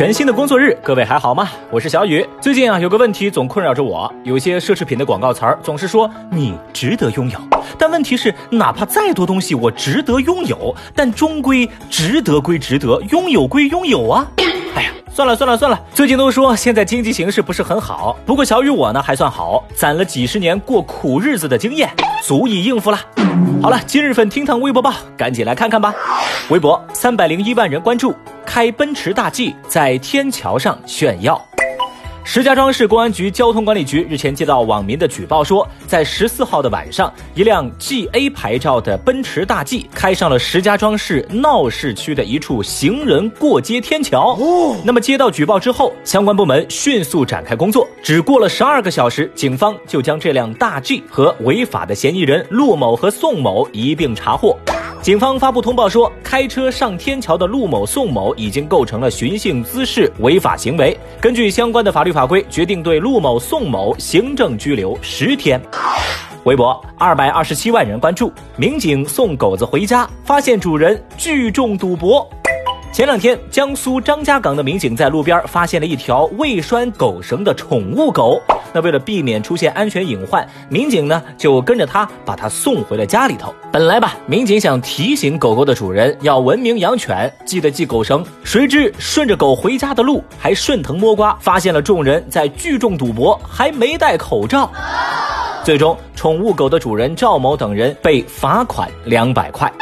全新的工作日，各位还好吗？我是小雨。最近啊，有个问题总困扰着我，有些奢侈品的广告词儿总是说你值得拥有，但问题是，哪怕再多东西我值得拥有，但终归值得归值得，拥有归拥有啊。哎呀，算了算了算了。最近都说现在经济形势不是很好，不过小雨我呢还算好，攒了几十年过苦日子的经验，足以应付了。好了，今日份厅堂微博报，赶紧来看看吧。微博三百零一万人关注。开奔驰大 G 在天桥上炫耀。石家庄市公安局交通管理局日前接到网民的举报，说在十四号的晚上，一辆 GA 牌照的奔驰大 G 开上了石家庄市闹市区的一处行人过街天桥。哦，那么接到举报之后，相关部门迅速展开工作，只过了十二个小时，警方就将这辆大 G 和违法的嫌疑人陆某和宋某一并查获。警方发布通报说，开车上天桥的陆某、宋某已经构成了寻衅滋事违法行为。根据相关的法律法规，决定对陆某、宋某行政拘留十天。微博二百二十七万人关注，民警送狗子回家，发现主人聚众赌博。前两天，江苏张家港的民警在路边发现了一条未拴狗绳的宠物狗。那为了避免出现安全隐患，民警呢就跟着它把它送回了家里头。本来吧，民警想提醒狗狗的主人要文明养犬，记得系狗绳。谁知顺着狗回家的路，还顺藤摸瓜，发现了众人在聚众赌博，还没戴口罩。最终，宠物狗的主人赵某等人被罚款两百块。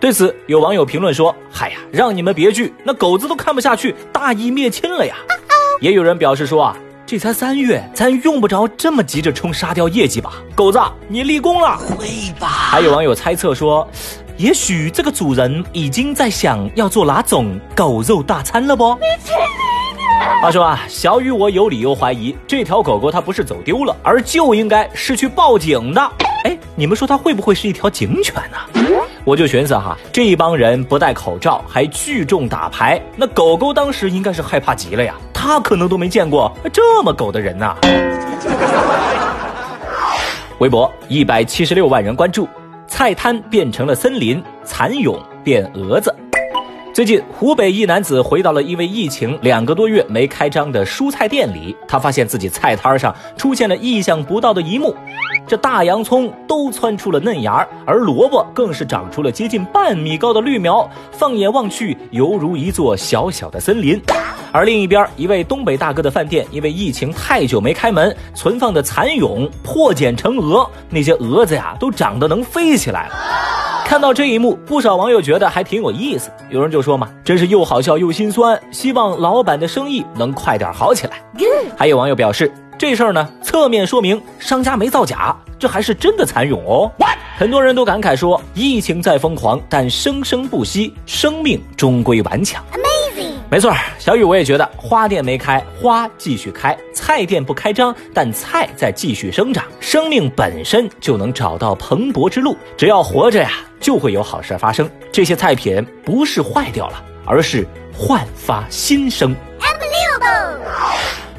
对此，有网友评论说：“嗨呀，让你们别聚，那狗子都看不下去，大义灭亲了呀。”也有人表示说：“啊，这才三月，咱用不着这么急着冲沙雕业绩吧？狗子，你立功了，会吧？”还有网友猜测说：“也许这个主人已经在想要做哪种狗肉大餐了不？”话说啊，小雨我有理由怀疑，这条狗狗它不是走丢了，而就应该是去报警的。哎，你们说它会不会是一条警犬呢？我就寻思哈，这一帮人不戴口罩还聚众打牌，那狗狗当时应该是害怕极了呀。它可能都没见过这么狗的人呐。微博一百七十六万人关注，菜摊变成了森林，蚕蛹变蛾子。最近，湖北一男子回到了因为疫情两个多月没开张的蔬菜店里，他发现自己菜摊上出现了意想不到的一幕：这大洋葱都窜出了嫩芽，而萝卜更是长出了接近半米高的绿苗，放眼望去，犹如一座小小的森林。而另一边，一位东北大哥的饭店因为疫情太久没开门，存放的蚕蛹破茧成蛾，那些蛾子呀都长得能飞起来了。看到这一幕，不少网友觉得还挺有意思。有人就说嘛，真是又好笑又心酸，希望老板的生意能快点好起来。还有网友表示，这事儿呢，侧面说明商家没造假，这还是真的蚕蛹哦。很多人都感慨说，疫情再疯狂，但生生不息，生命终归顽强。没错，小雨我也觉得，花店没开，花继续开；菜店不开张，但菜在继续生长。生命本身就能找到蓬勃之路，只要活着呀，就会有好事发生。这些菜品不是坏掉了，而是焕发新生。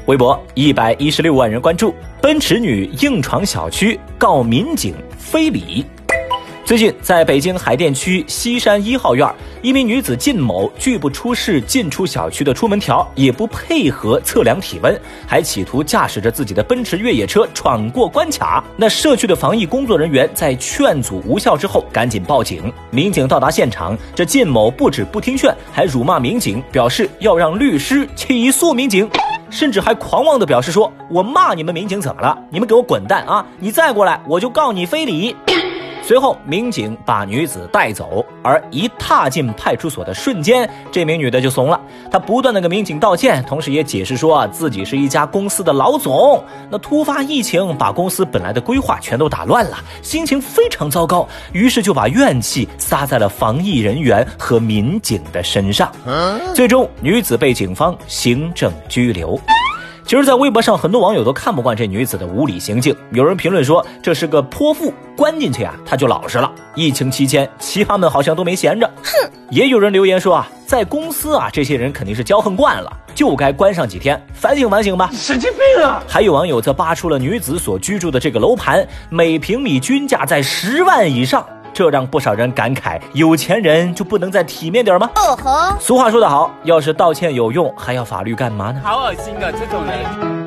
微博一百一十六万人关注，奔驰女硬闯小区告民警非礼。最近，在北京海淀区西山一号院，一名女子靳某拒不出示进出小区的出门条，也不配合测量体温，还企图驾驶着自己的奔驰越野车闯过关卡。那社区的防疫工作人员在劝阻无效之后，赶紧报警。民警到达现场，这靳某不止不听劝，还辱骂民警，表示要让律师起诉民警，甚至还狂妄地表示说：“我骂你们民警怎么了？你们给我滚蛋啊！你再过来，我就告你非礼。”随后，民警把女子带走，而一踏进派出所的瞬间，这名女的就怂了。她不断的给民警道歉，同时也解释说自己是一家公司的老总，那突发疫情把公司本来的规划全都打乱了，心情非常糟糕，于是就把怨气撒在了防疫人员和民警的身上。最终，女子被警方行政拘留。其实，在微博上，很多网友都看不惯这女子的无理行径。有人评论说，这是个泼妇，关进去啊，她就老实了。疫情期间，奇葩们好像都没闲着。哼！也有人留言说啊，在公司啊，这些人肯定是骄横惯了，就该关上几天，反省反省吧。神经病啊！还有网友则扒出了女子所居住的这个楼盘，每平米均价在十万以上。这让不少人感慨：有钱人就不能再体面点吗？哦吼！俗话说得好，要是道歉有用，还要法律干嘛呢？好恶心啊这种人。